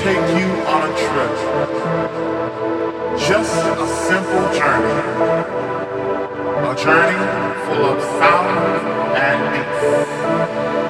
Take you on a trip. Just a simple journey. A journey full of sound and beats.